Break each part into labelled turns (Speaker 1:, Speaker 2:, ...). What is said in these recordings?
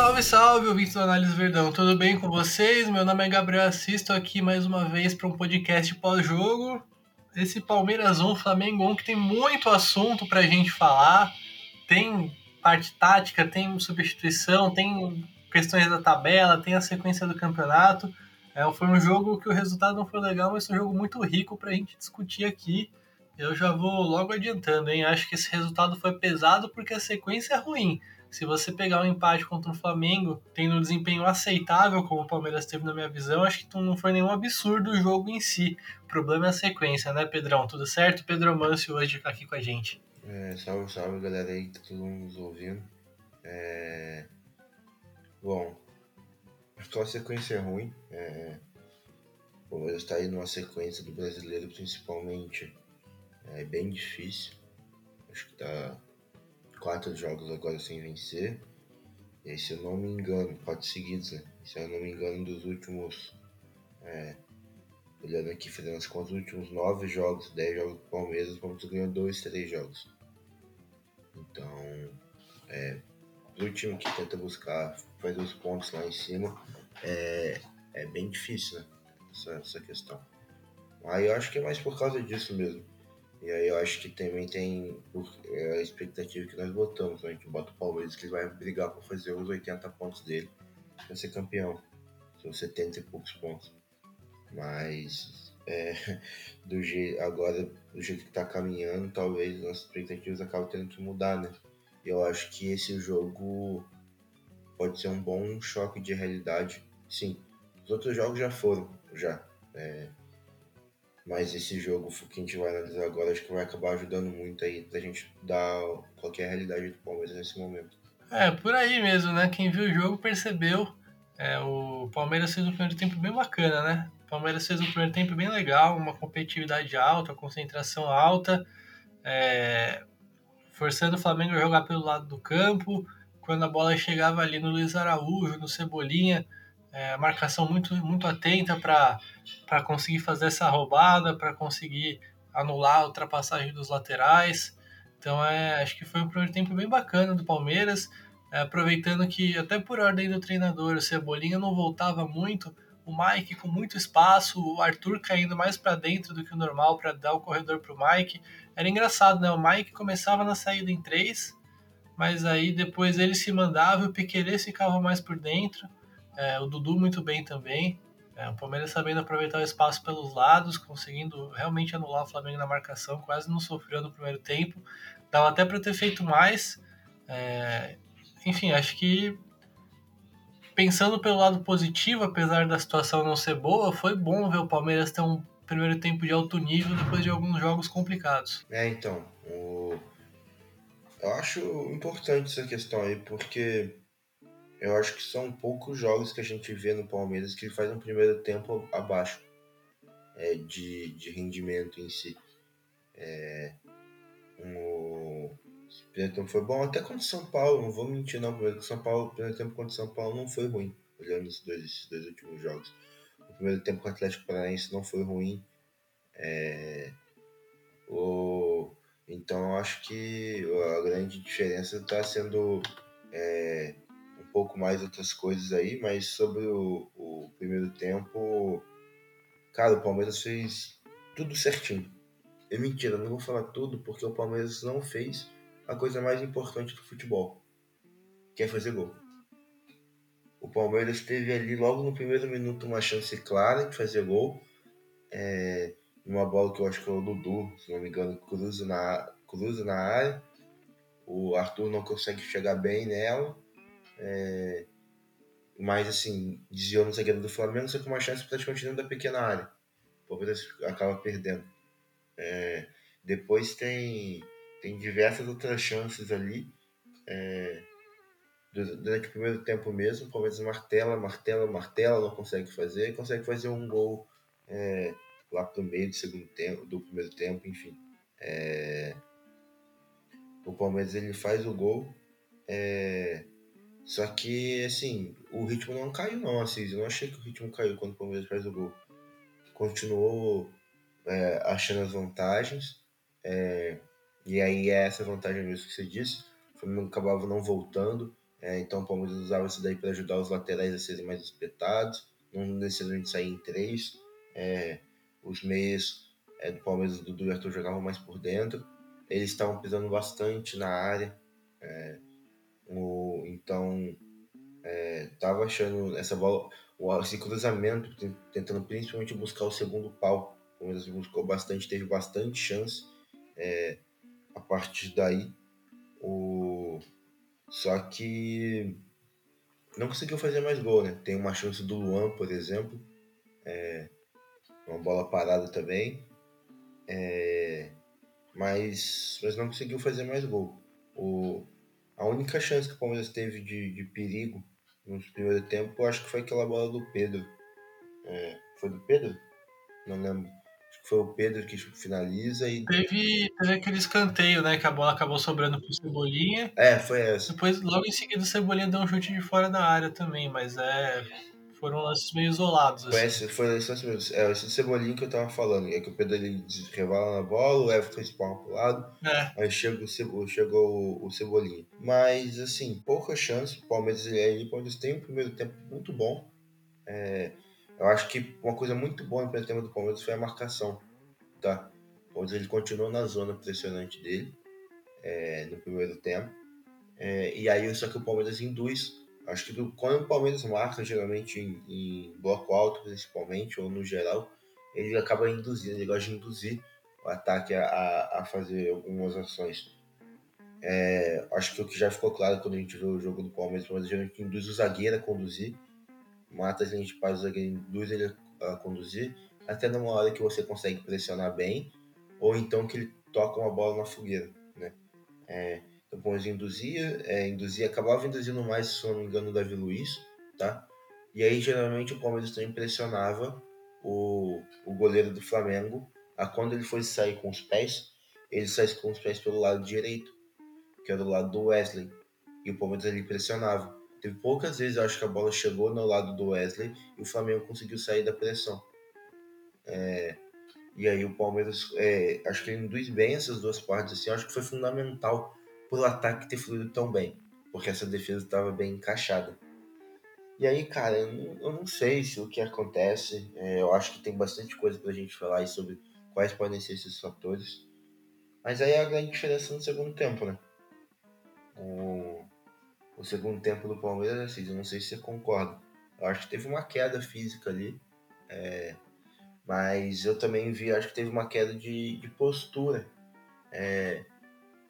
Speaker 1: Salve, salve, ouvintes do Análise Verdão, tudo bem com vocês? Meu nome é Gabriel Assis, estou aqui mais uma vez para um podcast pós-jogo. Esse Palmeiras 1, Flamengo 1, que tem muito assunto para a gente falar. Tem parte tática, tem substituição, tem questões da tabela, tem a sequência do campeonato. É, foi um jogo que o resultado não foi legal, mas foi um jogo muito rico para a gente discutir aqui. Eu já vou logo adiantando, hein? Acho que esse resultado foi pesado porque a sequência é ruim. Se você pegar um empate contra o Flamengo, tendo um desempenho aceitável, como o Palmeiras teve na minha visão, acho que não foi nenhum absurdo o jogo em si. O problema é a sequência, né, Pedrão? Tudo certo? Pedro Mancio hoje tá aqui com a gente.
Speaker 2: É, salve, salve, galera aí que tá todo mundo nos ouvindo. É... Bom, que a sequência é ruim. É... O Palmeiras está aí numa sequência do brasileiro, principalmente, é bem difícil. Acho que tá quatro jogos agora sem vencer. E se eu não me engano, quatro seguidos, né? Se eu não me engano, dos últimos. É, olhando aqui, fazendo as contas, dos últimos nove jogos, dez jogos do Palmeiras, o Palmeiras ganhou dois, três jogos. Então, é, pro time que tenta buscar fazer os pontos lá em cima, é, é bem difícil, né? Essa, essa questão. Aí eu acho que é mais por causa disso mesmo. E aí eu acho que também tem é, a expectativa que nós botamos. Né? A gente bota o Palmeiras que ele vai brigar para fazer os 80 pontos dele para ser campeão. São 70 e poucos pontos. Mas é, do jeito, agora, do jeito que está caminhando, talvez nossas expectativas acabem tendo que mudar, né? Eu acho que esse jogo pode ser um bom choque de realidade. Sim, os outros jogos já foram, já. É, mas esse jogo que a gente vai analisar agora, acho que vai acabar ajudando muito aí pra gente dar qualquer realidade do Palmeiras nesse momento.
Speaker 1: É, por aí mesmo, né? Quem viu o jogo percebeu. É, o Palmeiras fez um primeiro tempo bem bacana, né? O Palmeiras fez um primeiro tempo bem legal, uma competitividade alta, concentração alta, é, forçando o Flamengo a jogar pelo lado do campo. Quando a bola chegava ali no Luiz Araújo, no Cebolinha, é, marcação muito, muito atenta para conseguir fazer essa roubada, para conseguir anular a ultrapassagem dos laterais. Então, é, acho que foi um primeiro tempo bem bacana do Palmeiras, é, aproveitando que, até por ordem do treinador, o Cebolinha não voltava muito, o Mike com muito espaço, o Arthur caindo mais para dentro do que o normal para dar o corredor para o Mike. Era engraçado, né? O Mike começava na saída em três, mas aí depois ele se mandava e o Piqueires ficava mais por dentro. É, o Dudu muito bem também. É, o Palmeiras sabendo aproveitar o espaço pelos lados, conseguindo realmente anular o Flamengo na marcação, quase não sofreu no primeiro tempo. Dava até para ter feito mais. É, enfim, acho que pensando pelo lado positivo, apesar da situação não ser boa, foi bom ver o Palmeiras ter um primeiro tempo de alto nível depois de alguns jogos complicados.
Speaker 2: É, então, o... eu acho importante essa questão aí, porque eu acho que são poucos jogos que a gente vê no Palmeiras que faz um primeiro tempo abaixo é, de, de rendimento em si. É, um, primeiro tempo foi bom, até contra o São Paulo, não vou mentir não, o São Paulo, o primeiro tempo contra o São Paulo não foi ruim, olhando esses dois, esses dois últimos jogos. O primeiro tempo com o Atlético Paranaense não foi ruim. É, o, então eu acho que a grande diferença está sendo é, pouco mais outras coisas aí, mas sobre o, o primeiro tempo, cara, o Palmeiras fez tudo certinho. É mentira, não vou falar tudo porque o Palmeiras não fez a coisa mais importante do futebol, que é fazer gol. O Palmeiras teve ali logo no primeiro minuto uma chance clara de fazer gol. É, uma bola que eu acho que foi o Dudu, se não me engano, cruza na, cruza na área. O Arthur não consegue chegar bem nela. É, mas assim, desviou no zagueiro do Flamengo, só que uma chance praticamente dentro da pequena área. O Palmeiras acaba perdendo. É, depois tem, tem diversas outras chances ali. É, durante o primeiro tempo mesmo, o Palmeiras martela, martela, martela, não consegue fazer, consegue fazer um gol é, lá pro meio do segundo tempo, do primeiro tempo, enfim. É, o Palmeiras ele faz o gol, é, só que, assim, o ritmo não caiu, não, assim. Eu não achei que o ritmo caiu quando o Palmeiras faz o gol. Continuou é, achando as vantagens. É, e aí é essa vantagem mesmo que você disse. O Flamengo acabava não voltando. É, então o Palmeiras usava isso daí para ajudar os laterais a serem mais espetados, não necessariamente sair em três. É, os meias é, do Palmeiras, do Dudu e Arthur jogavam mais por dentro. Eles estavam pisando bastante na área. É, o, então, estava achando essa bola, esse cruzamento, tentando principalmente buscar o segundo pau. O Palmeiras buscou bastante, teve bastante chance. É, a partir daí, o... só que não conseguiu fazer mais gol, né? Tem uma chance do Luan, por exemplo, é... uma bola parada também, é... mas, mas não conseguiu fazer mais gol. O... A única chance que o Palmeiras teve de, de perigo no primeiro tempo, acho que foi aquela bola do Pedro. É... Foi do Pedro? Não lembro foi o Pedro que finaliza e.
Speaker 1: Teve, teve aquele escanteio, né? Que a bola acabou sobrando pro Cebolinha.
Speaker 2: É, foi essa.
Speaker 1: Depois, logo em seguida, o Cebolinha deu um chute de fora da área também, mas é. Foram lances meio isolados.
Speaker 2: Assim. Foi esse, foi esse, é, esse do Cebolinha que eu tava falando. É que o Pedro ele revala na bola, o Everton espalma pro lado. É. Aí chega o, Cebo, chegou o, o Cebolinha. Mas, assim, pouca chance. O Palmeiras ele aí, o Palmeiras tem um primeiro tempo muito bom. É, eu acho que uma coisa muito boa no primeiro tempo do Palmeiras foi a marcação. Tá? O Palmeiras ele continuou na zona pressionante dele é, no primeiro tempo. É, e aí, só que o Palmeiras induz. Acho que do, quando o Palmeiras marca, geralmente em, em, bloco alto, principalmente, ou no geral, ele acaba induzindo, ele gosta de induzir o ataque a, a fazer algumas ações. É, acho que o que já ficou claro quando a gente viu o jogo do Palmeiras, o Palmeiras geralmente induz o zagueiro a conduzir, mata a gente faz o zagueiro, induz ele a conduzir, até numa hora que você consegue pressionar bem, ou então que ele toca uma bola na fogueira, né? É, o Palmeiras induzia, é, induzia, acabava induzindo mais, se não me engano, o Davi Luiz, tá? E aí, geralmente, o Palmeiras também pressionava o, o goleiro do Flamengo, a quando ele fosse sair com os pés, ele saísse com os pés pelo lado direito, que era o lado do Wesley, e o Palmeiras ali pressionava. Teve poucas vezes, eu acho que a bola chegou no lado do Wesley e o Flamengo conseguiu sair da pressão. É, e aí o Palmeiras, é, acho que ele induz bem essas duas partes, assim, acho que foi fundamental o ataque ter fluído tão bem, porque essa defesa estava bem encaixada. E aí, cara, eu não, eu não sei se o que acontece, é, eu acho que tem bastante coisa pra gente falar sobre quais podem ser esses fatores, mas aí é a grande diferença no segundo tempo, né? O, o segundo tempo do Palmeiras, assim, eu não sei se você concorda. Eu acho que teve uma queda física ali. É, mas eu também vi, acho que teve uma queda de, de postura. É,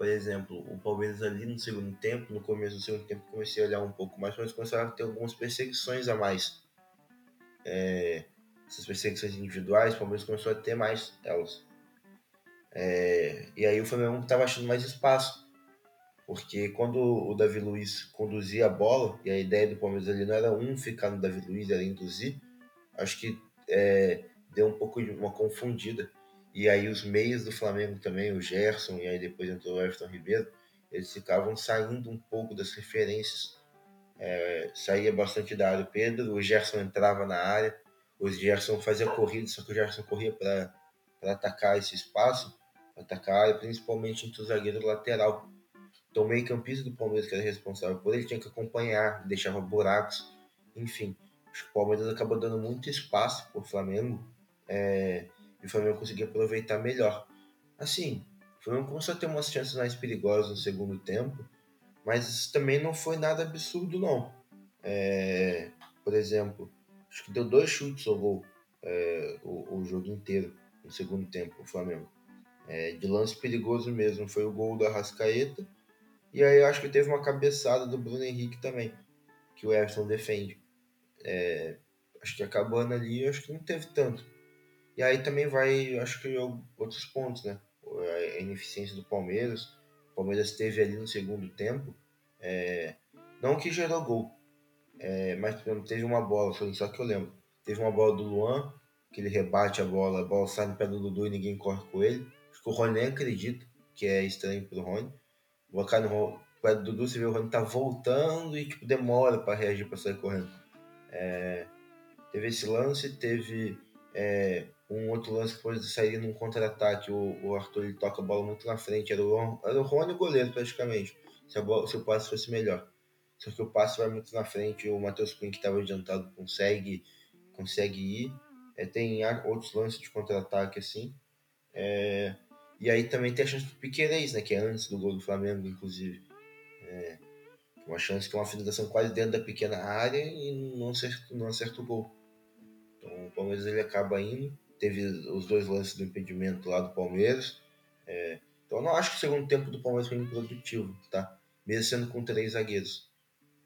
Speaker 2: por exemplo, o Palmeiras ali no segundo tempo, no começo do segundo tempo, comecei a olhar um pouco mais, mas começaram a ter algumas perseguições a mais. É, essas perseguições individuais, o Palmeiras começou a ter mais elas. É, e aí o Flamengo estava achando mais espaço. Porque quando o Davi Luiz conduzia a bola, e a ideia do Palmeiras ali não era um ficar no Davi Luiz, era induzir, acho que é, deu um pouco de uma confundida. E aí os meios do Flamengo também, o Gerson, e aí depois entrou o Everton Ribeiro, eles ficavam saindo um pouco das referências. É, saía bastante da área o Pedro, o Gerson entrava na área, o Gerson fazia corrida, só que o Gerson corria para atacar esse espaço, atacar a área, principalmente entre o zagueiro lateral. Então, o meio-campista do Palmeiras, que era responsável por ele, tinha que acompanhar, deixava buracos, enfim. O Palmeiras acabou dando muito espaço para o Flamengo é, e o Flamengo conseguia aproveitar melhor. Assim, o Flamengo começou a ter umas chances mais perigosas no segundo tempo, mas também não foi nada absurdo, não. É, por exemplo, acho que deu dois chutes ao gol é, o, o, jogo inteiro no segundo tempo, o Flamengo. É, de lance perigoso mesmo, foi o gol da Rascaeta e aí acho que teve uma cabeçada do Bruno Henrique também, que o Everton defende. É, acho que acabando ali, acho que não teve tanto. E aí também vai, acho que outros pontos, né? A ineficiência do Palmeiras. O Palmeiras teve ali no segundo tempo, é, não que gerou gol, é, mas teve uma bola, foi só que eu lembro. Teve uma bola do Luan, que ele rebate a bola, a bola sai no pé do Dudu e ninguém corre com ele. Acho que o Rony nem acredita, que é estranho pro Rony. O cara no pé do Dudu, você vê o Rony tá voltando e tipo, demora para reagir para sair correndo. É, teve esse lance, teve é, um outro lance que foi sair num contra-ataque. O, o, Arthur ele toca a bola muito na frente. Era o, era o Rony goleiro praticamente. Se, a bola, se o passe fosse melhor. só que o passe vai muito na frente o Matheus Cunha que estava adiantado consegue, consegue ir. É, tem outros lances de contra-ataque assim. É, e aí também tem a chance do Piqueires, né, que é antes do gol do Flamengo, inclusive. É, uma chance que é uma finalização quase dentro da pequena área e não acerta, não acerta o gol. Então o Palmeiras ele acaba indo. Teve os dois lances do impedimento lá do Palmeiras. É, então eu não acho que o segundo tempo do Palmeiras foi improdutivo, tá? Mesmo sendo com três zagueiros.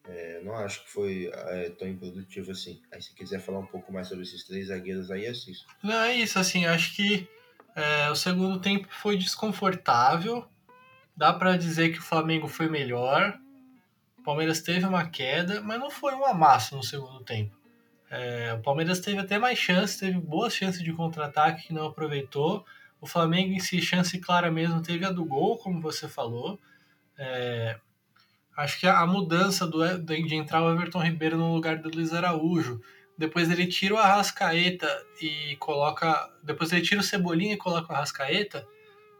Speaker 2: É, não acho que foi é, tão improdutivo assim. Aí se quiser falar um pouco mais sobre esses três zagueiros aí, assista.
Speaker 1: Não, é isso, assim, acho que é, o segundo tempo foi desconfortável. Dá para dizer que o Flamengo foi melhor. O Palmeiras teve uma queda, mas não foi um amasso no segundo tempo. É, o Palmeiras teve até mais chances, teve boas chances de contra-ataque que não aproveitou. O Flamengo em si, chance clara mesmo, teve a do gol, como você falou. É, acho que a mudança do, de entrar o Everton Ribeiro no lugar do Luiz Araújo, depois ele tira o Arrascaeta e coloca. Depois ele tira o Cebolinha e coloca o Arrascaeta.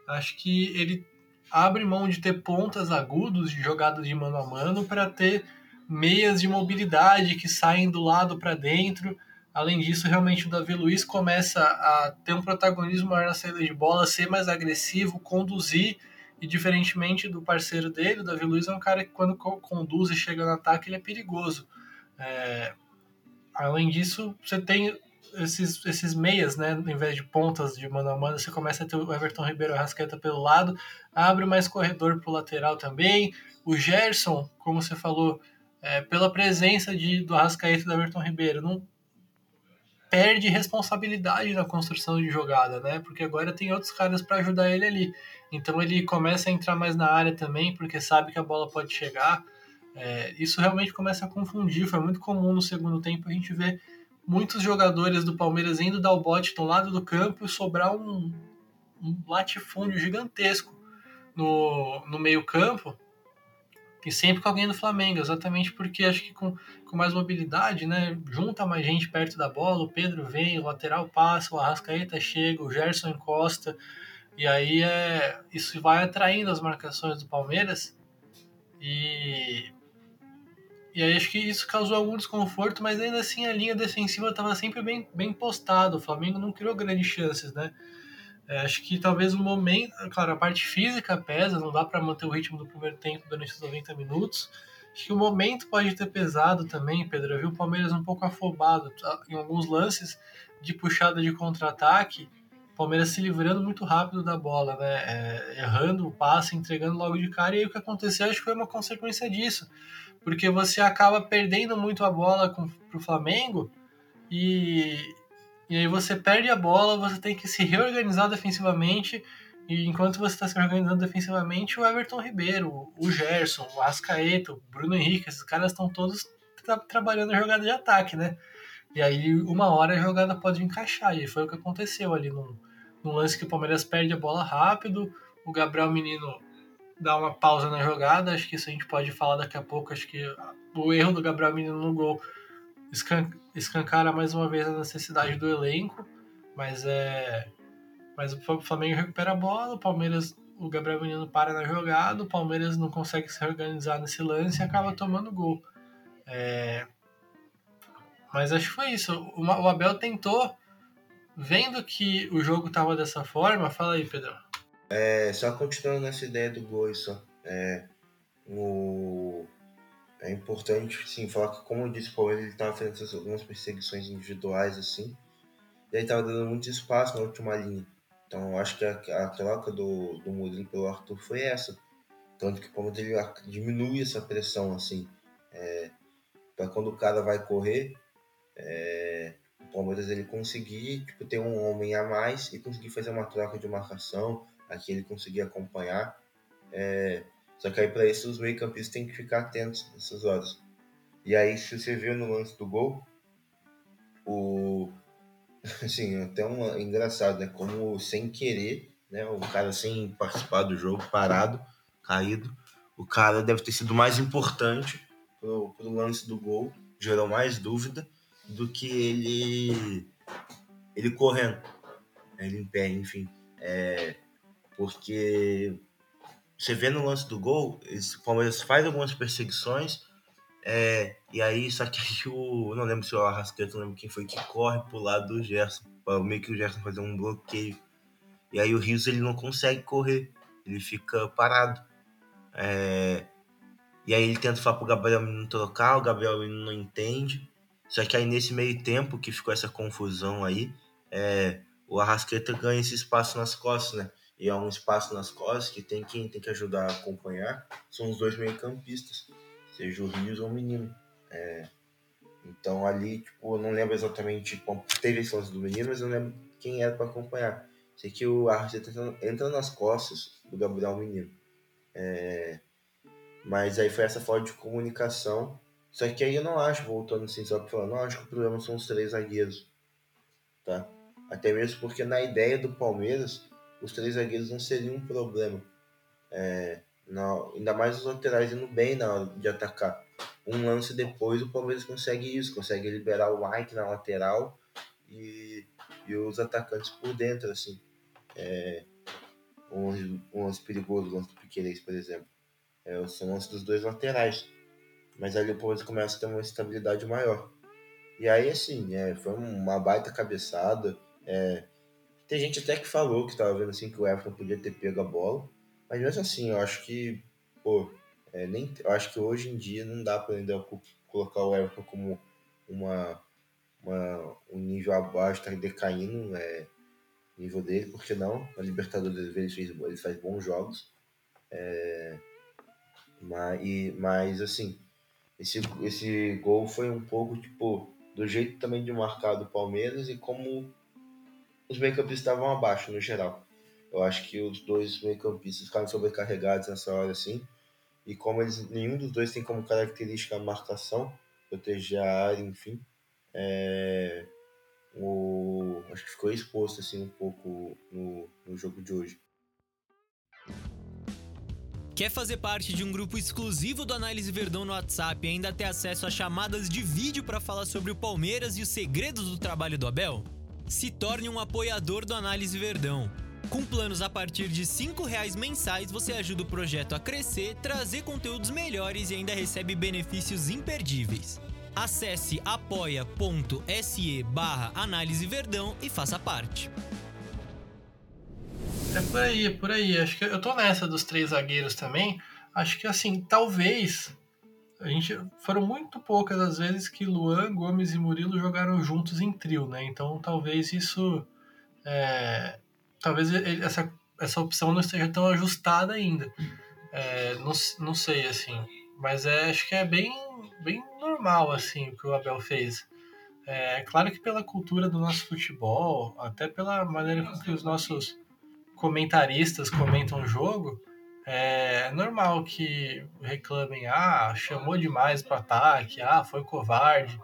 Speaker 1: Acho que ele abre mão de ter pontas agudos de jogadas de mano a mano para ter meias de mobilidade que saem do lado para dentro. Além disso, realmente o Davi Luiz começa a ter um protagonismo maior na saída de bola, ser mais agressivo, conduzir. E diferentemente do parceiro dele, o Davi Luiz é um cara que quando conduz e chega no ataque, ele é perigoso. É... Além disso, você tem esses, esses meias, né? Em vez de pontas de mano a mano, você começa a ter o Everton Ribeiro Rasqueta pelo lado, abre mais corredor para o lateral também. O Gerson, como você falou, é, pela presença de, do Arrascaeta e do Everton Ribeiro, não perde responsabilidade na construção de jogada, né? Porque agora tem outros caras para ajudar ele ali. Então ele começa a entrar mais na área também, porque sabe que a bola pode chegar. É, isso realmente começa a confundir. Foi muito comum no segundo tempo a gente ver muitos jogadores do Palmeiras indo dar o bote do lado do campo e sobrar um, um latifúndio gigantesco no, no meio-campo e sempre com alguém do Flamengo, exatamente porque acho que com, com mais mobilidade, né? Junta mais gente perto da bola, o Pedro vem, o lateral passa, o Arrascaeta chega, o Gerson encosta, e aí é, isso vai atraindo as marcações do Palmeiras. E, e aí acho que isso causou algum desconforto, mas ainda assim a linha defensiva estava sempre bem, bem postada. O Flamengo não criou grandes chances, né? É, acho que talvez o momento, claro, a parte física pesa, não dá para manter o ritmo do primeiro tempo durante os 90 minutos. Acho que o momento pode ter pesado também, Pedro. Eu vi o Palmeiras um pouco afobado tá? em alguns lances de puxada de contra-ataque. O Palmeiras se livrando muito rápido da bola, né? É, errando o passe, entregando logo de cara. E aí o que aconteceu acho que foi uma consequência disso. Porque você acaba perdendo muito a bola para o Flamengo e, e aí você perde a bola, você tem que se reorganizar defensivamente. E enquanto você está se organizando defensivamente, o Everton Ribeiro, o Gerson, o Ascaeta, o Bruno Henrique, esses caras estão todos tra trabalhando a jogada de ataque, né? E aí, uma hora a jogada pode encaixar. E foi o que aconteceu ali no, no lance que o Palmeiras perde a bola rápido. O Gabriel Menino dá uma pausa na jogada. Acho que isso a gente pode falar daqui a pouco. Acho que o erro do Gabriel Menino no gol escancara mais uma vez a necessidade do elenco, mas é mas o Flamengo recupera a bola, o Palmeiras, o Gabriel Menino para na jogada, o Palmeiras não consegue se organizar nesse lance e acaba tomando gol. É... Mas acho que foi isso. O Abel tentou, vendo que o jogo estava dessa forma, fala aí, Pedro.
Speaker 2: É, só continuando nessa ideia do gol, só. É, o, é importante, sim, falar que, como eu disse, o Palmeiras estava fazendo algumas perseguições individuais, assim, e aí estava dando muito espaço na última linha. Então, eu acho que a, a troca do, do Murilo pelo Arthur foi essa. Tanto que o Palmeiras diminui essa pressão, assim, é, para quando o cara vai correr, é, o Palmeiras ele conseguir tipo, ter um homem a mais e conseguir fazer uma troca de marcação, aqui ele conseguir acompanhar. É, só que aí para isso os meio-campistas têm que ficar atentos nessas horas. E aí, se você viu no lance do gol, o. Assim, até um engraçado, né? Como sem querer, né? O cara sem participar do jogo, parado, caído. O cara deve ter sido mais importante pro, pro lance do gol, gerou mais dúvida do que ele ele correndo, ele em pé, enfim. É, porque você vê no lance do gol, o Palmeiras faz algumas perseguições, É, e aí, só que o. Não lembro se o Arrasqueta, não lembro quem foi que corre pro lado do Gerson. Meio que o Gerson fazer um bloqueio. E aí o Rios ele não consegue correr. Ele fica parado. É, e aí ele tenta falar pro Gabriel Menino trocar, o Gabriel não entende. Só que aí nesse meio tempo que ficou essa confusão aí, é, o Arrasqueta ganha esse espaço nas costas, né? E é um espaço nas costas que tem quem tem que ajudar a acompanhar são os dois meio-campistas, seja o Rios ou o Menino. É, então ali, tipo, eu não lembro exatamente como teve esse lance do Menino, mas eu lembro quem era para acompanhar. Sei que o Arrasqueta entra nas costas do Gabriel Menino. É, mas aí foi essa falta de comunicação. Só que aí eu não acho, voltando assim, só pra falar, não acho que o problema são os três zagueiros. Tá? Até mesmo porque na ideia do Palmeiras, os três zagueiros não seriam um problema. É, não, ainda mais os laterais indo bem na hora de atacar. Um lance depois, o Palmeiras consegue isso, consegue liberar o Mike na lateral e, e os atacantes por dentro, assim. É, um, lance, um lance perigoso, o lance do Piqueires, por exemplo. É, são lance dos dois laterais. Mas ali o Palmeiras começa a ter uma estabilidade maior. E aí, assim, é, foi uma baita cabeçada. É, tem gente até que falou que tava vendo assim que o Everton podia ter pego a bola. Mas mesmo assim, eu acho que, pô, é, nem, eu acho que hoje em dia não dá para ainda colocar o Everton como uma, uma, um nível abaixo, tá decaindo é, nível dele, porque não? Na Libertadores ele, fez, ele faz bons jogos. É, mas, e, mas assim, esse, esse gol foi um pouco, tipo, do jeito também de marcar do Palmeiras e como os meio-campistas estavam abaixo no geral. Eu acho que os dois meio-campistas ficaram sobrecarregados nessa hora, assim. E como eles, nenhum dos dois tem como característica a marcação, proteger a área, enfim, é, o, acho que ficou exposto assim um pouco no, no jogo de hoje.
Speaker 3: Quer fazer parte de um grupo exclusivo do Análise Verdão no WhatsApp e ainda ter acesso a chamadas de vídeo para falar sobre o Palmeiras e os segredos do trabalho do Abel? Se torne um apoiador do Análise Verdão. Com planos a partir de R$ reais mensais, você ajuda o projeto a crescer, trazer conteúdos melhores e ainda recebe benefícios imperdíveis. Acesse apoia.se barra Análise Verdão e faça parte.
Speaker 1: É por aí, é por aí. Acho que eu tô nessa dos três zagueiros também. Acho que assim, talvez a gente foram muito poucas as vezes que Luan, Gomes e Murilo jogaram juntos em trio, né? Então talvez isso é, talvez essa, essa opção não esteja tão ajustada ainda. É, não, não sei assim, mas é, acho que é bem bem normal assim o que o Abel fez. É claro que pela cultura do nosso futebol, até pela maneira com que os nossos comentaristas comentam o jogo, é normal que reclamem, ah, chamou demais para ataque, ah, foi covarde.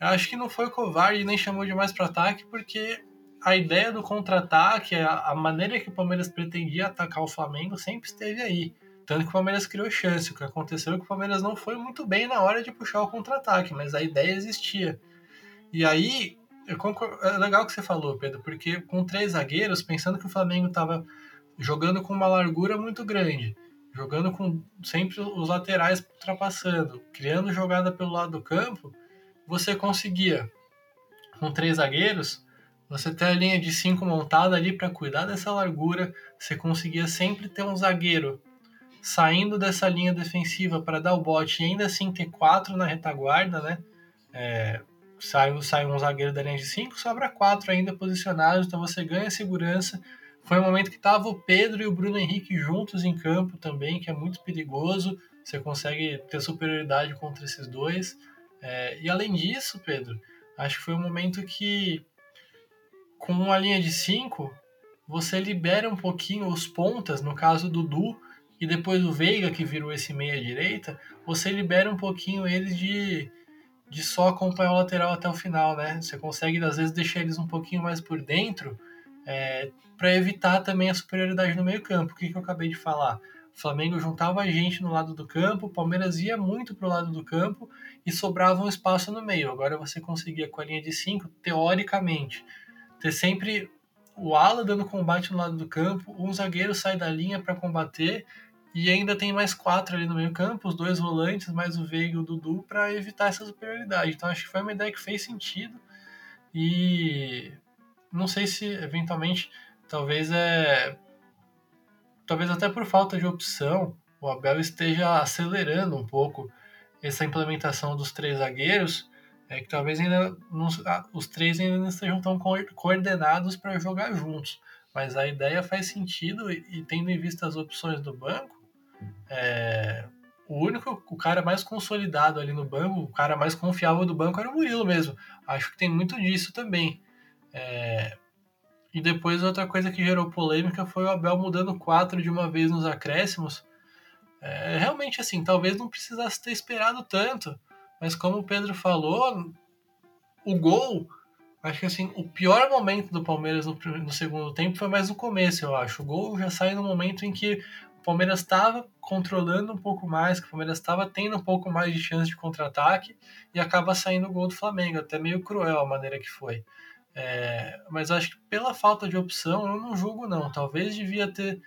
Speaker 1: Eu acho que não foi covarde nem chamou demais para ataque, porque a ideia do contra-ataque, a maneira que o Palmeiras pretendia atacar o Flamengo sempre esteve aí. Tanto que o Palmeiras criou chance. O que aconteceu é que o Palmeiras não foi muito bem na hora de puxar o contra-ataque, mas a ideia existia. E aí, é legal o que você falou, Pedro, porque com três zagueiros, pensando que o Flamengo estava jogando com uma largura muito grande, jogando com sempre os laterais ultrapassando, criando jogada pelo lado do campo, você conseguia, com três zagueiros, você ter a linha de cinco montada ali para cuidar dessa largura, você conseguia sempre ter um zagueiro saindo dessa linha defensiva para dar o bote e ainda assim ter quatro na retaguarda, né? É, sai, sai um zagueiro da linha de 5, sobra quatro ainda posicionados, então você ganha segurança. Foi um momento que tava o Pedro e o Bruno Henrique juntos em campo também, que é muito perigoso. Você consegue ter superioridade contra esses dois. É, e além disso, Pedro, acho que foi um momento que, com uma linha de 5, você libera um pouquinho os pontas, no caso do Du, e depois o Veiga, que virou esse meia-direita, você libera um pouquinho eles de de só acompanhar o lateral até o final, né? Você consegue, às vezes, deixar eles um pouquinho mais por dentro é, para evitar também a superioridade no meio campo. O que, que eu acabei de falar? O Flamengo juntava a gente no lado do campo, o Palmeiras ia muito para o lado do campo e sobrava um espaço no meio. Agora você conseguia, com a linha de 5, teoricamente, ter sempre o ala dando combate no lado do campo, um zagueiro sai da linha para combater e ainda tem mais quatro ali no meio campo, os dois volantes, mais o Veiga e o Dudu, para evitar essa superioridade. Então acho que foi uma ideia que fez sentido e não sei se eventualmente, talvez é. Talvez até por falta de opção, o Abel esteja acelerando um pouco essa implementação dos três zagueiros, é que talvez ainda não, os três ainda não estejam tão coordenados para jogar juntos. Mas a ideia faz sentido e, e, tendo em vista as opções do banco, é, o único, o cara mais consolidado ali no banco, o cara mais confiável do banco era o Murilo mesmo. Acho que tem muito disso também. É, e depois outra coisa que gerou polêmica foi o Abel mudando quatro de uma vez nos acréscimos. É, realmente, assim, talvez não precisasse ter esperado tanto. Mas como o Pedro falou, o gol, acho que assim, o pior momento do Palmeiras no, no segundo tempo foi mais no começo, eu acho. O gol já sai no momento em que o Palmeiras estava controlando um pouco mais, que o Palmeiras estava tendo um pouco mais de chance de contra-ataque e acaba saindo o gol do Flamengo. Até meio cruel a maneira que foi. É, mas acho que pela falta de opção, eu não julgo não. Talvez devia ter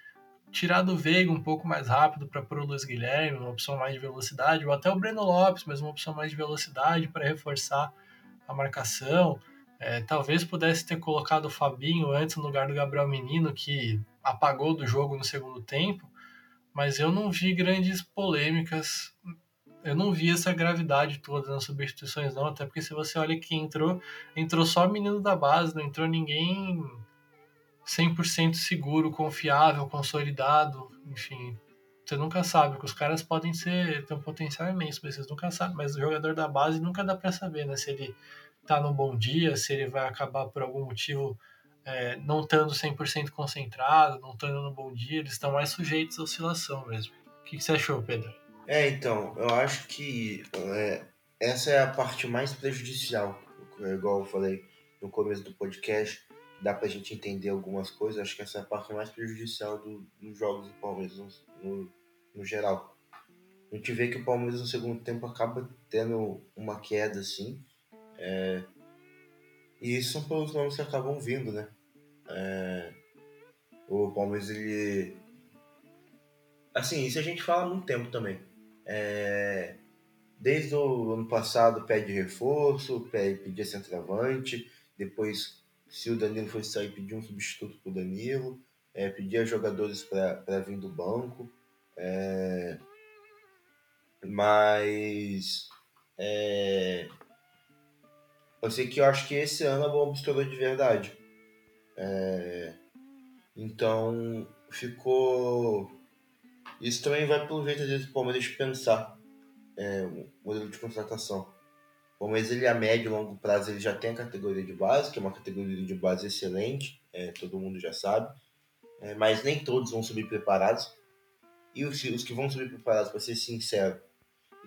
Speaker 1: tirado o Veiga um pouco mais rápido para pôr o Luiz Guilherme, uma opção mais de velocidade, ou até o Breno Lopes, mas uma opção mais de velocidade para reforçar a marcação. É, talvez pudesse ter colocado o Fabinho antes no lugar do Gabriel Menino, que apagou do jogo no segundo tempo, mas eu não vi grandes polêmicas eu não vi essa gravidade toda nas substituições, não. Até porque se você olha que entrou, entrou só menino da base, não entrou ninguém 100% seguro, confiável, consolidado, enfim. Você nunca sabe, os caras podem ser, ter um potencial imenso, mas vocês nunca sabem. Mas o jogador da base nunca dá para saber, né? Se ele tá num bom dia, se ele vai acabar por algum motivo é, não estando 100% concentrado, não estando no bom dia, eles estão mais sujeitos à oscilação mesmo. O que, que você achou, Pedro?
Speaker 2: É, então, eu acho que é, essa é a parte mais prejudicial, igual eu falei no começo do podcast, dá pra gente entender algumas coisas, acho que essa é a parte mais prejudicial do, dos jogos do Palmeiras no, no, no, geral. A gente vê que o Palmeiras no segundo tempo acaba tendo uma queda assim, é, e isso são pelos nomes que acabam vindo, né? É, o Palmeiras, ele. Assim, isso a gente fala há muito tempo também. É, desde o ano passado pede reforço, pede, pedia centroavante, depois se o Danilo fosse sair pedir um substituto para o Danilo, é, pedia jogadores para vir do banco, é, mas é, eu sei que eu acho que esse ano a bomba estourou de verdade. É, então ficou isso também vai pelo jeito do Palmeiras pensar é, o modelo de contratação. O Palmeiras, ele a médio e longo prazo, ele já tem a categoria de base, que é uma categoria de base excelente, é, todo mundo já sabe, é, mas nem todos vão subir preparados. E os, os que vão subir preparados, para ser sincero,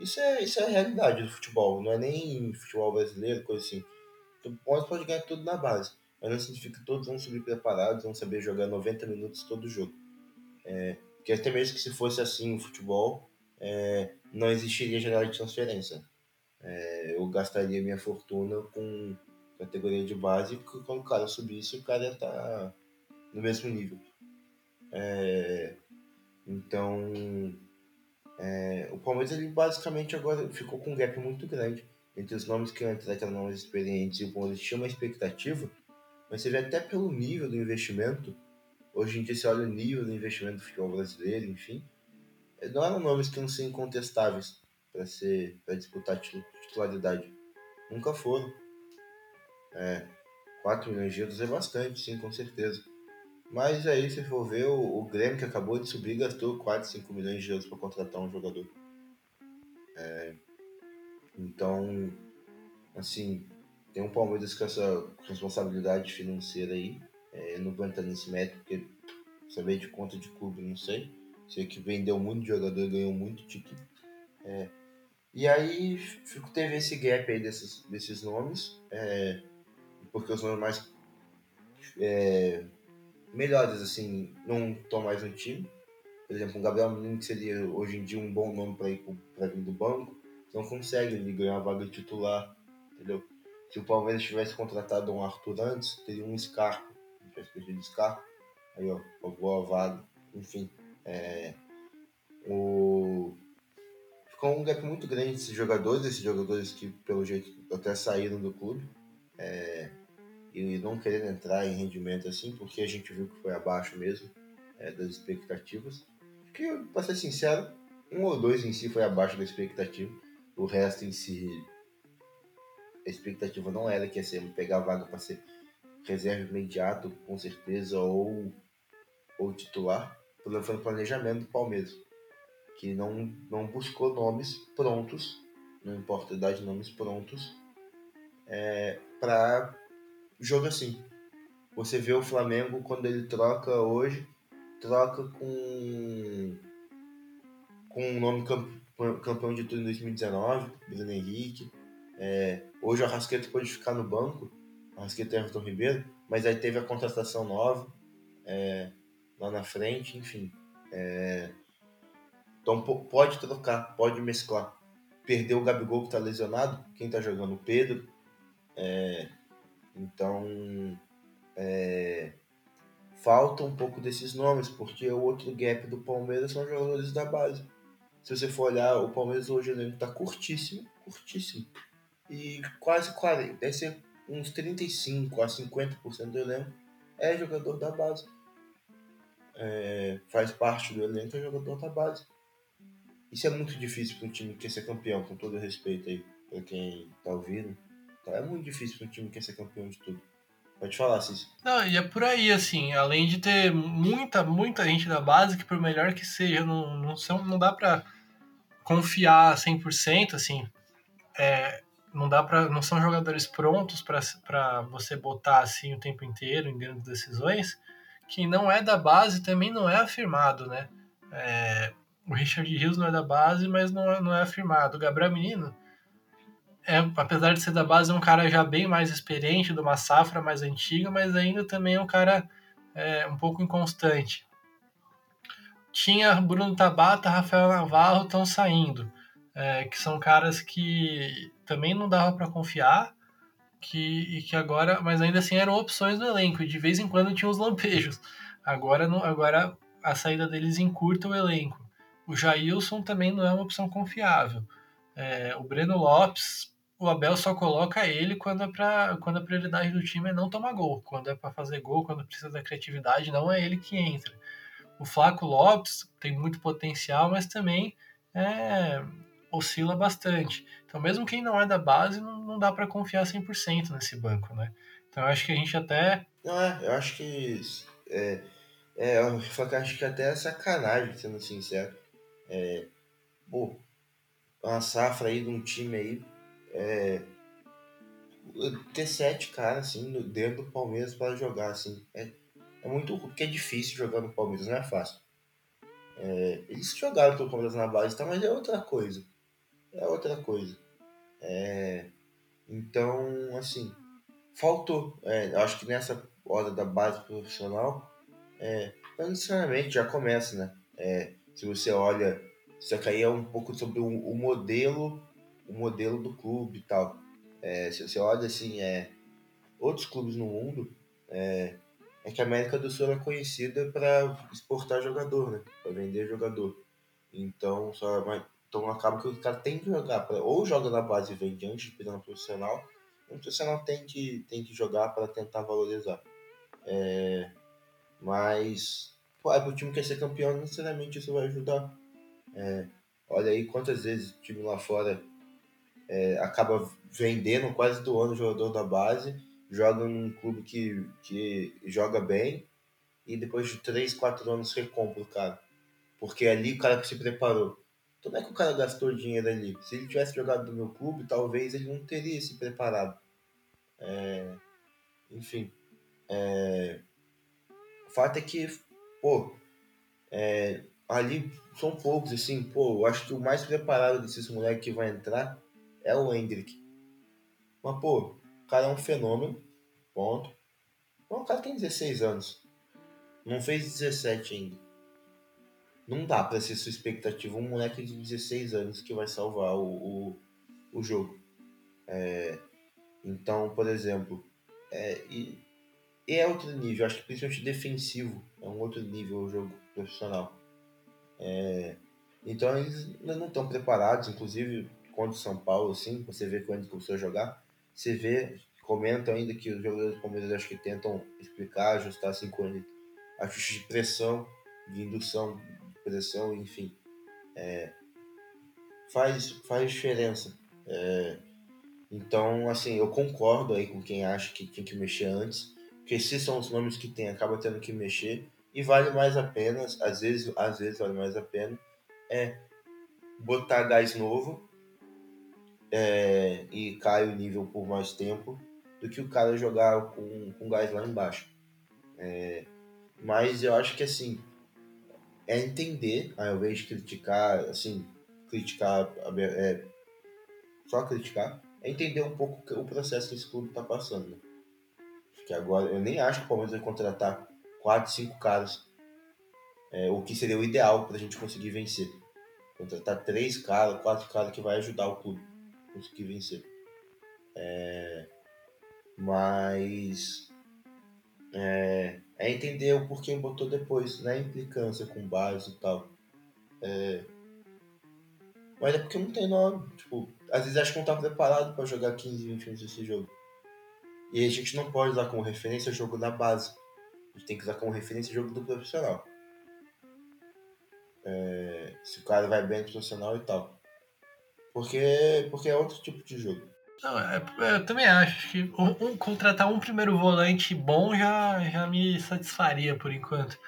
Speaker 2: isso é, isso é a realidade do futebol, não é nem futebol brasileiro, coisa assim. O Palmeiras pode ganhar tudo na base, mas não significa que todos vão subir preparados, vão saber jogar 90 minutos todo jogo. É, porque até mesmo que se fosse assim o futebol, é, não existiria janela de transferência. É, eu gastaria minha fortuna com categoria de base, porque quando o cara subisse, o cara ia estar tá no mesmo nível. É, então, é, o Palmeiras ele basicamente agora ficou com um gap muito grande entre os nomes que antes eram nomes experientes e o Palmeiras tinha uma expectativa, mas você vê até pelo nível do investimento Hoje em dia, você olha o nível do investimento do futebol brasileiro, enfim, não eram nomes que não são incontestáveis para ser para disputar titularidade. Nunca foram. É, 4 milhões de euros é bastante, sim, com certeza. Mas aí, se for ver, o, o Grêmio que acabou de subir gastou 4, 5 milhões de euros para contratar um jogador. É, então, assim, tem um Palmeiras com essa responsabilidade financeira aí é, não vou entrar nesse método, porque saber de conta de clube, não sei. Sei que vendeu muito jogador e ganhou muito título. É, e aí teve esse gap aí desses, desses nomes, é, porque os nomes mais é, melhores assim não estão mais no time. Por exemplo, o Gabriel Menino, que seria hoje em dia um bom nome para ir para vir do banco, não consegue ele ganhar a vaga titular, entendeu? Se o Palmeiras tivesse contratado um Arthur antes, teria um Scarpa perdido Scar, aí ó, roubou a vaga, enfim. É, O... Ficou um gap muito grande desses jogadores, esses jogadores que, pelo jeito, até saíram do clube. É... E não querendo entrar em rendimento assim, porque a gente viu que foi abaixo mesmo é, das expectativas. Que, pra ser sincero, um ou dois em si foi abaixo da expectativa. O resto em si, a expectativa não era que ia ser pegar a vaga para ser reserva imediato, com certeza, ou, ou titular. Foi no planejamento do Palmeiras, que não, não buscou nomes prontos, não importa a idade, nomes prontos, é, para jogo assim. Você vê o Flamengo quando ele troca hoje, troca com com o nome campeão de tudo em 2019, Bruno Henrique. É, hoje o Arrasqueta pode ficar no banco, Arrasqueta e Everton Ribeiro, mas aí teve a contratação nova é, lá na frente, enfim. É, então pode trocar, pode mesclar. Perdeu o Gabigol que está lesionado, quem está jogando? O Pedro. É, então é, falta um pouco desses nomes, porque o outro gap do Palmeiras são jogadores da base. Se você for olhar, o Palmeiras hoje ele tá curtíssimo, curtíssimo. E quase 40, deve ser uns 35 a 50% do elenco é jogador da base. É, faz parte do elenco, é jogador da base. Isso é muito difícil para um time que quer ser campeão, com todo respeito aí para quem tá ouvindo. Tá, é muito difícil para um time que quer ser campeão de tudo. Pode falar, Cícero.
Speaker 1: Não, e é por aí, assim, além de ter muita, muita gente da base, que por melhor que seja, não, não, são, não dá para confiar 100%, assim, é, não dá para não são jogadores prontos para você botar assim o tempo inteiro em grandes decisões que não é da base também não é afirmado né é, o Richard Rios não é da base mas não é, não é afirmado o Gabriel Menino é, apesar de ser da base, é um cara já bem mais experiente, de uma safra mais antiga, mas ainda também é um cara é, um pouco inconstante. Tinha Bruno Tabata, Rafael Navarro estão saindo, é, que são caras que também não dava para confiar, que, e que agora, mas ainda assim eram opções no elenco, e de vez em quando tinha os lampejos. Agora, não, agora a saída deles encurta o elenco. O Jailson também não é uma opção confiável. É, o Breno Lopes, o Abel só coloca ele quando, é pra, quando a prioridade do time é não tomar gol. Quando é para fazer gol, quando precisa da criatividade, não é ele que entra. O Flaco Lopes tem muito potencial, mas também é, oscila bastante. Então, mesmo quem não é da base, não, não dá para confiar 100% nesse banco, né? Então, eu acho que a gente até.
Speaker 2: Não, é, eu acho que. É, é, eu acho que até é sacanagem, sendo sincero. É, pô, uma safra aí de um time aí. É, ter sete caras assim dentro do Palmeiras para jogar assim é, é muito porque é difícil jogar no Palmeiras não é fácil é, eles jogaram pelo Palmeiras na base tá mas é outra coisa é outra coisa é, então assim faltou é, acho que nessa hora da base profissional é, não necessariamente já começa né é, se você olha que aí é um pouco sobre o, o modelo, o modelo do clube e tal. É, se você olha assim, é, outros clubes no mundo, é, é que a América do Sul é conhecida para exportar jogador, né? Para vender jogador. Então, só, então acaba que o cara tem que jogar, pra, ou joga na base e vende antes de pegar no profissional, o profissional tem que, tem que jogar para tentar valorizar. É, mas, pô, é, o time quer ser campeão, não necessariamente isso vai ajudar. É, olha aí quantas vezes o time lá fora é, acaba vendendo quase do ano o jogador da base, joga num clube que, que joga bem e depois de 3, 4 anos recompra o cara. Porque ali o cara que se preparou. Como é que o cara gastou dinheiro ali? Se ele tivesse jogado no meu clube, talvez ele não teria se preparado. É, enfim. É, o fato é que, pô, é, ali são poucos, assim, pô, eu acho que o mais preparado desses moleques que vai entrar é o Hendrick. Mas, pô, o cara é um fenômeno, ponto. o cara tem 16 anos. Não fez 17 ainda. Não dá pra ser sua expectativa um moleque de 16 anos que vai salvar o, o, o jogo. É, então, por exemplo, é, e, e é outro nível, acho que principalmente defensivo é um outro nível o jogo profissional. É, Então eles ainda não estão preparados, inclusive contra o São Paulo, assim, você vê quando começou a jogar, você vê, comenta ainda que os jogadores do Palmeiras acho que tentam explicar, ajustar assim com ajuste de pressão, de indução pressão, enfim. É, faz, faz diferença. É, então, assim, eu concordo aí com quem acha que tem que mexer antes, porque se são os nomes que tem, acaba tendo que mexer, e vale mais a pena, às vezes, às vezes vale mais a pena, é botar gás novo é, e cai o nível por mais tempo do que o cara jogar com, com gás lá embaixo. É, mas eu acho que assim é entender, ao invés de criticar, assim, criticar, é, só criticar, é entender um pouco o processo que esse clube está passando. Né? Que agora eu nem acho que o Palmeiras vai contratar quatro, cinco caras, é, o que seria o ideal para a gente conseguir vencer. Contratar três caras, quatro caras que vai ajudar o clube a conseguir vencer. É, mas é, é, entender o porquê botou depois, né? Implicância com base e tal. É, mas é porque não tem nome. Tipo, às vezes acho que não tá preparado para jogar 15, 20 minutos desse jogo. E a gente não pode usar como referência o jogo da base. A gente tem que usar como referência o jogo do profissional. É, se o cara vai bem no profissional e tal. Porque, porque é outro tipo de jogo.
Speaker 1: Não, é, é eu também acho que um, um, contratar um primeiro volante bom já, já me satisfaria por enquanto.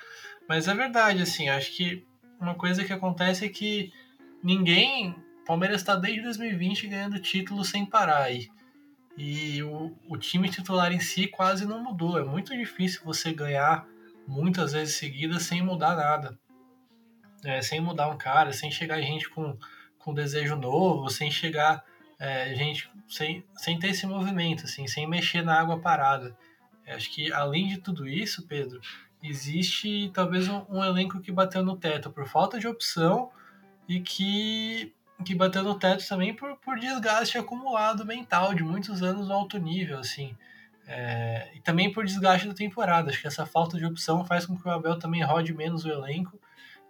Speaker 1: Mas é verdade, assim, acho que uma coisa que acontece é que ninguém. Palmeiras está desde 2020 ganhando títulos sem parar. E, e o, o time titular em si quase não mudou. É muito difícil você ganhar muitas vezes seguidas sem mudar nada. É, sem mudar um cara, sem chegar gente com, com desejo novo, sem chegar é, gente sem, sem ter esse movimento, assim, sem mexer na água parada. É, acho que além de tudo isso, Pedro, existe talvez um, um elenco que bateu no teto por falta de opção e que que bateu no teto também por, por desgaste acumulado mental de muitos anos no alto nível, assim. É, e também por desgaste da temporada. Acho que essa falta de opção faz com que o Abel também rode menos o elenco.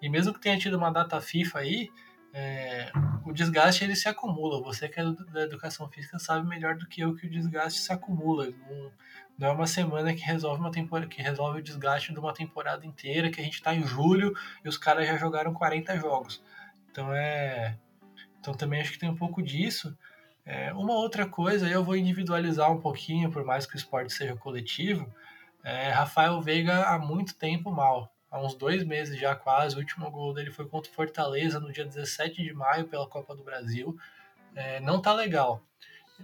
Speaker 1: E mesmo que tenha tido uma data FIFA aí, é, o desgaste ele se acumula. Você que é da educação física sabe melhor do que eu que o desgaste se acumula. Não, não é uma semana que resolve uma temporada, que resolve o desgaste de uma temporada inteira, que a gente está em julho e os caras já jogaram 40 jogos. Então é então também acho que tem um pouco disso. É, uma outra coisa, eu vou individualizar um pouquinho, por mais que o esporte seja coletivo. É, Rafael Veiga há muito tempo mal, há uns dois meses já quase. O último gol dele foi contra o Fortaleza no dia 17 de maio pela Copa do Brasil. É, não tá legal.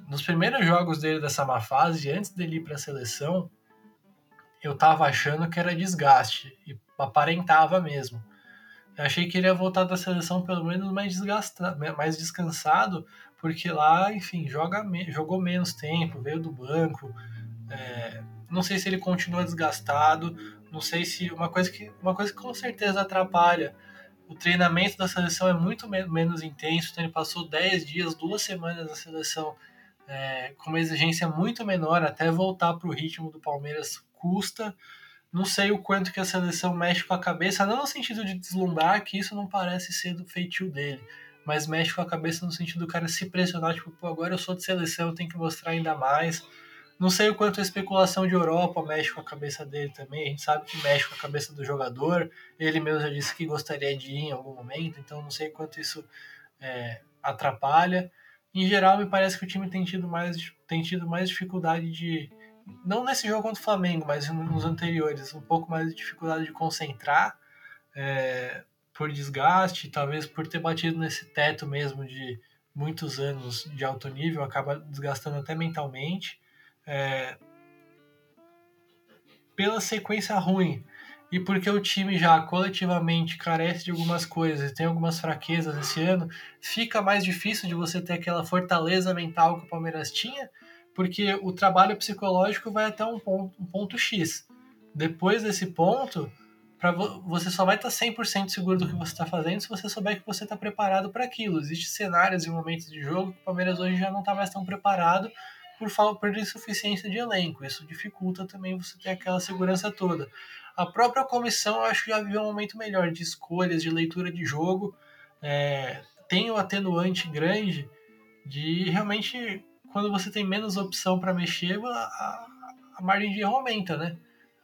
Speaker 1: Nos primeiros jogos dele dessa má fase, antes dele ir para a seleção, eu tava achando que era desgaste e aparentava mesmo. Eu achei que ele ia voltar da seleção pelo menos mais desgastado, mais descansado, porque lá, enfim, joga, jogou menos tempo, veio do banco. É, não sei se ele continua desgastado, não sei se uma coisa que uma coisa que com certeza atrapalha. O treinamento da seleção é muito menos intenso, então ele passou 10 dias, duas semanas na seleção é, com uma exigência muito menor, até voltar para o ritmo do Palmeiras custa. Não sei o quanto que a seleção mexe com a cabeça, não no sentido de deslumbrar, que isso não parece ser do feitio dele, mas mexe com a cabeça no sentido do cara se pressionar, tipo, agora eu sou de seleção, eu tenho que mostrar ainda mais. Não sei o quanto a especulação de Europa mexe com a cabeça dele também, a gente sabe que mexe com a cabeça do jogador, ele mesmo já disse que gostaria de ir em algum momento, então não sei quanto isso é, atrapalha. Em geral, me parece que o time tem tido mais, tem tido mais dificuldade de não nesse jogo contra o Flamengo, mas nos anteriores, um pouco mais de dificuldade de concentrar é, por desgaste, talvez por ter batido nesse teto mesmo de muitos anos de alto nível, acaba desgastando até mentalmente. É, pela sequência ruim e porque o time já coletivamente carece de algumas coisas e tem algumas fraquezas esse ano, fica mais difícil de você ter aquela fortaleza mental que o Palmeiras tinha porque o trabalho psicológico vai até um ponto, um ponto X. Depois desse ponto, pra, você só vai estar 100% seguro do que você está fazendo se você souber que você está preparado para aquilo. Existem cenários e momentos de jogo que o Palmeiras hoje já não está mais tão preparado por, por insuficiência de elenco. Isso dificulta também você ter aquela segurança toda. A própria comissão, eu acho que já viveu um momento melhor de escolhas, de leitura de jogo. é, tem o atenuante grande de realmente quando você tem menos opção para mexer, a, a, margem de erro aumenta, né?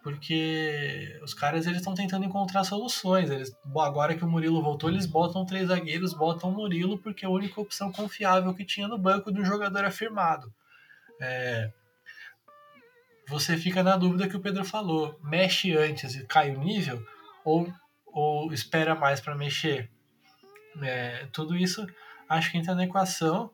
Speaker 1: Porque os caras eles estão tentando encontrar soluções. Eles, agora que o Murilo voltou, eles botam três zagueiros, botam o Murilo porque é a única opção confiável que tinha no banco de um jogador afirmado. É, você fica na dúvida que o Pedro falou: mexe antes e cai o nível ou, ou espera mais para mexer? É, tudo isso acho que entra na equação.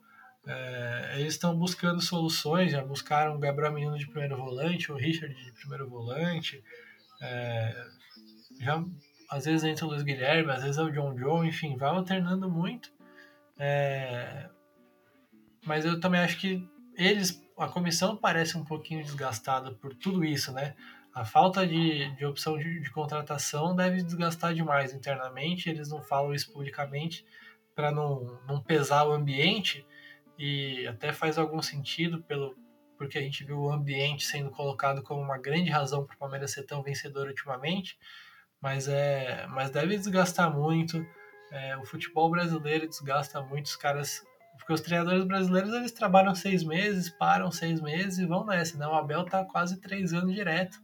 Speaker 1: É, eles estão buscando soluções, já buscaram o Gabriel Menino de primeiro volante, o Richard de primeiro volante, é, já às vezes entra o Luiz Guilherme, às vezes é o John John, enfim, vai alternando muito. É, mas eu também acho que eles, a comissão parece um pouquinho desgastada por tudo isso, né? A falta de, de opção de, de contratação deve desgastar demais internamente, eles não falam isso publicamente para não, não pesar o ambiente, e até faz algum sentido pelo porque a gente viu o ambiente sendo colocado como uma grande razão para o Palmeiras ser tão vencedor ultimamente, mas é mas deve desgastar muito. É, o futebol brasileiro desgasta muito os caras porque os treinadores brasileiros eles trabalham seis meses, param seis meses e vão nessa. Né? O Abel tá quase três anos direto.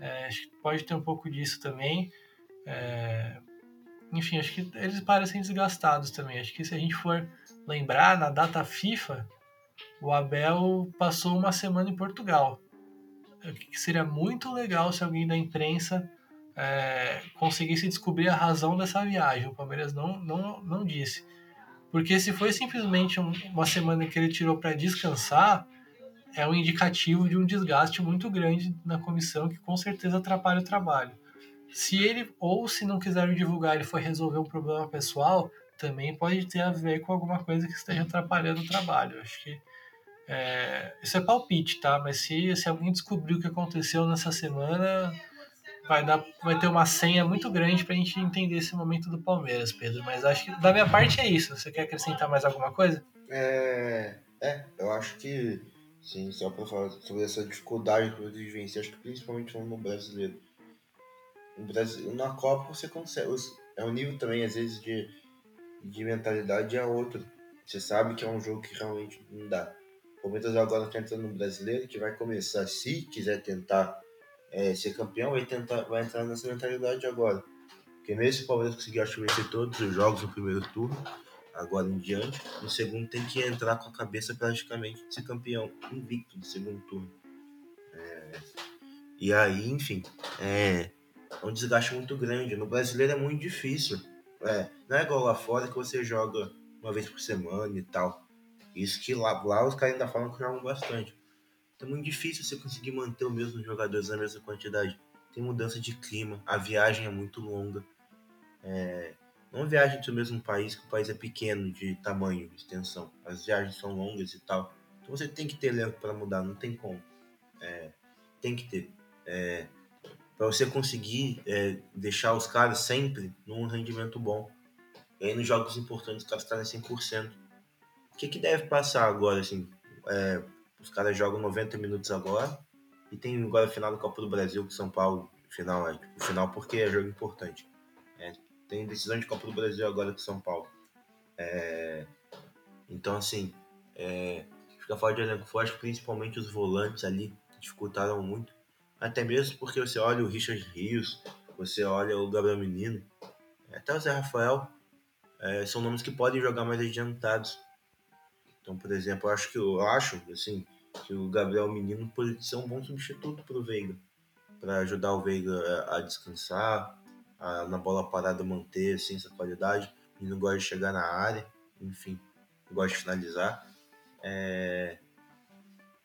Speaker 1: É, acho que pode ter um pouco disso também. É, enfim, acho que eles parecem desgastados também. Acho que se a gente for lembrar, na data FIFA, o Abel passou uma semana em Portugal. Que seria muito legal se alguém da imprensa é, conseguisse descobrir a razão dessa viagem. O Palmeiras não, não, não disse. Porque se foi simplesmente um, uma semana que ele tirou para descansar, é um indicativo de um desgaste muito grande na comissão que com certeza atrapalha o trabalho. Se ele, ou se não quiser divulgar, ele foi resolver um problema pessoal, também pode ter a ver com alguma coisa que esteja atrapalhando o trabalho. Acho que é, isso é palpite, tá? Mas se, se alguém descobrir o que aconteceu nessa semana, vai, dar, vai ter uma senha muito grande para a gente entender esse momento do Palmeiras, Pedro. Mas acho que da minha parte é isso. Você quer acrescentar mais alguma coisa?
Speaker 2: É, é eu acho que sim, só para falar sobre essa dificuldade que eles vencer, acho que principalmente no brasileiro. No Brasil, na Copa você consegue. É um nível também, às vezes, de de mentalidade é outro. Você sabe que é um jogo que realmente não dá. O Palmeiras agora está entrando no brasileiro, que vai começar, se quiser tentar é, ser campeão, vai, tentar, vai entrar nessa mentalidade agora. Porque mesmo se o Palmeiras conseguir, acho vencer todos os jogos no primeiro turno, agora em diante, no segundo tem que entrar com a cabeça praticamente de ser campeão invicto no segundo turno. É, e aí, enfim, é, é um desgaste muito grande. No brasileiro é muito difícil. É, não é igual lá fora que você joga uma vez por semana e tal. Isso que lá, lá os caras ainda falam que jogam bastante. É muito difícil você conseguir manter os mesmos jogadores na mesma quantidade. Tem mudança de clima, a viagem é muito longa. É, não viagem entre o mesmo país, que o país é pequeno de tamanho, de extensão. As viagens são longas e tal. Então você tem que ter elenco para mudar, não tem como. É, tem que ter. É, para você conseguir é, deixar os caras sempre num rendimento bom. E aí nos jogos importantes os caras estarem 100%. O que, que deve passar agora, assim? Os caras jogam 90 minutos agora e tem agora a final do Copa do Brasil com São Paulo. Final, é, tipo, final porque é jogo importante. É, tem decisão de Copa do Brasil agora com São Paulo. É, então, assim, é, fica fora de elenco forte, principalmente os volantes ali dificultaram muito. Até mesmo porque você olha o Richard Rios, você olha o Gabriel Menino, até o Zé Rafael, é, são nomes que podem jogar mais adiantados. Então, por exemplo, eu acho que eu acho assim que o Gabriel Menino pode ser um bom substituto para o Veiga, para ajudar o Veiga a, descansar, a, na bola parada manter assim, essa qualidade. Ele não gosta de chegar na área, enfim, gosta de finalizar. É...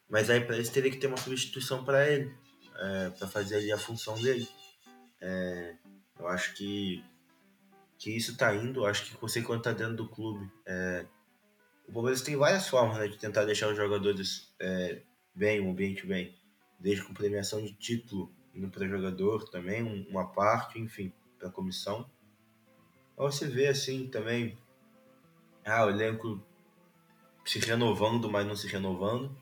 Speaker 2: Mas aí para isso teria que ter uma substituição para ele é, para fazer ali a função dele. É, eu acho que, que isso está indo, acho que você quando está dentro do clube, é, o Palmeiras tem várias formas né, de tentar deixar os jogadores é, bem, o ambiente bem, desde com premiação de título indo para jogador também, um, uma parte, enfim, para comissão. Mas você vê assim também, ah, o elenco se renovando, mas não se renovando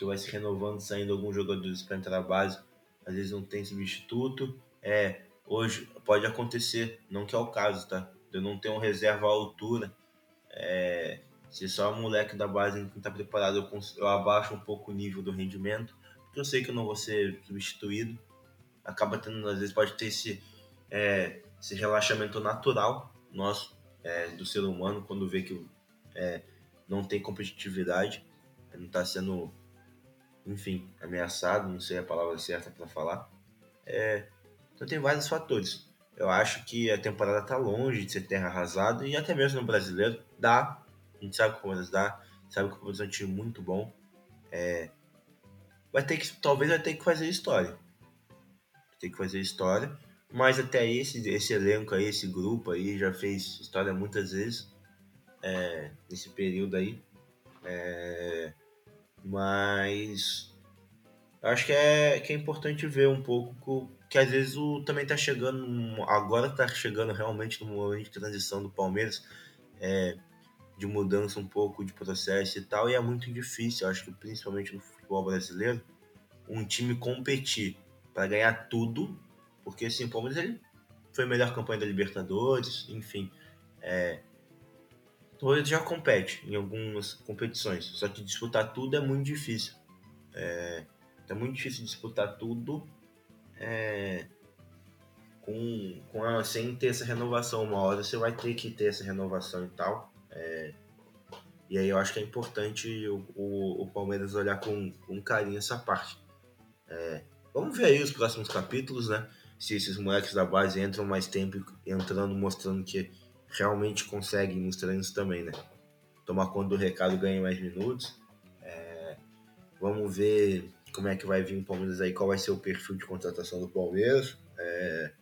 Speaker 2: que vai se renovando, saindo alguns jogadores para entrar na base, às vezes não tem substituto. É, hoje pode acontecer, não que é o caso, tá? de eu não ter um reserva à altura. É, se só o moleque da base não está preparado, eu, eu abaixo um pouco o nível do rendimento, porque eu sei que eu não vou ser substituído. Acaba tendo, às vezes, pode ter esse, é, esse relaxamento natural nosso, é, do ser humano, quando vê que é, não tem competitividade, não está sendo, enfim, ameaçado, não sei a palavra certa para falar. É, então tem vários fatores. Eu acho que a temporada está longe de ser terra arrasada e até mesmo no brasileiro dá. A gente sabe que o Palmeiras dá, sabe que o Palmeiras é um time muito bom. É, vai ter que, talvez vai ter que fazer história. Tem que fazer história. Mas até esse, esse elenco aí, esse grupo aí, já fez história muitas vezes é, nesse período aí. É, mas acho que é, que é importante ver um pouco que às vezes o, também tá chegando, agora tá chegando realmente no momento de transição do Palmeiras, é, de mudança um pouco de processo e tal, e é muito difícil, acho que principalmente no futebol brasileiro, um time competir para ganhar tudo, porque assim, o Palmeiras ele foi a melhor campanha da Libertadores, enfim, é, ele já compete em algumas competições, só que disputar tudo é muito difícil. É, é muito difícil disputar tudo é, com, com a, sem ter essa renovação. Uma hora você vai ter que ter essa renovação e tal. É, e aí eu acho que é importante o, o, o Palmeiras olhar com, com carinho essa parte. É, vamos ver aí os próximos capítulos, né? Se esses moleques da base entram mais tempo entrando, mostrando que realmente conseguem nos treinos também, né? Tomar conta do recado, ganha mais minutos. É, vamos ver como é que vai vir o Palmeiras aí, qual vai ser o perfil de contratação do Palmeiras. É,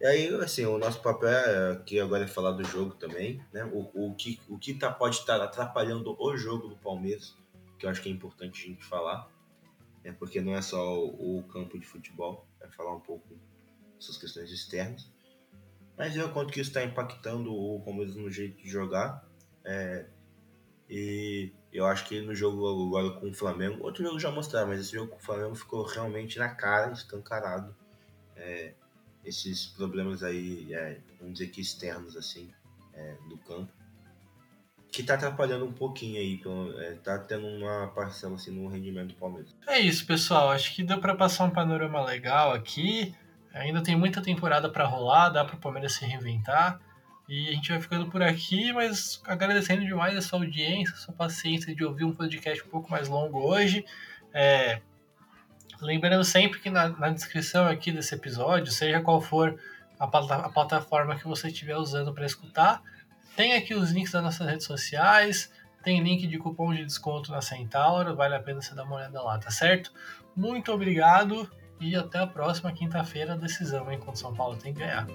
Speaker 2: e aí, assim, o nosso papel é aqui agora é falar do jogo também, né? O, o que, o que tá, pode estar atrapalhando o jogo do Palmeiras, que eu acho que é importante a gente falar, é porque não é só o, o campo de futebol, é falar um pouco dessas questões externas. Mas ver o quanto que isso está impactando o Palmeiras no jeito de jogar. É, e eu acho que no jogo agora com o Flamengo, outro jogo já mostrava, mas esse jogo com o Flamengo ficou realmente na cara, escancarado. É, esses problemas aí, é, vamos dizer que externos, assim, é, do campo. Que tá atrapalhando um pouquinho aí, é, tá tendo uma parcela assim no rendimento do Palmeiras.
Speaker 1: É isso, pessoal. Acho que deu para passar um panorama legal aqui. Ainda tem muita temporada para rolar, dá para o Palmeiras se reinventar. E a gente vai ficando por aqui, mas agradecendo demais a sua audiência, a sua paciência de ouvir um podcast um pouco mais longo hoje. É, lembrando sempre que na, na, descrição aqui desse episódio, seja qual for a, a plataforma que você estiver usando para escutar, tem aqui os links das nossas redes sociais, tem link de cupom de desconto na Centauro, vale a pena você dar uma olhada lá, tá certo? Muito obrigado e até a próxima quinta-feira, decisão, enquanto São Paulo tem que ganhar.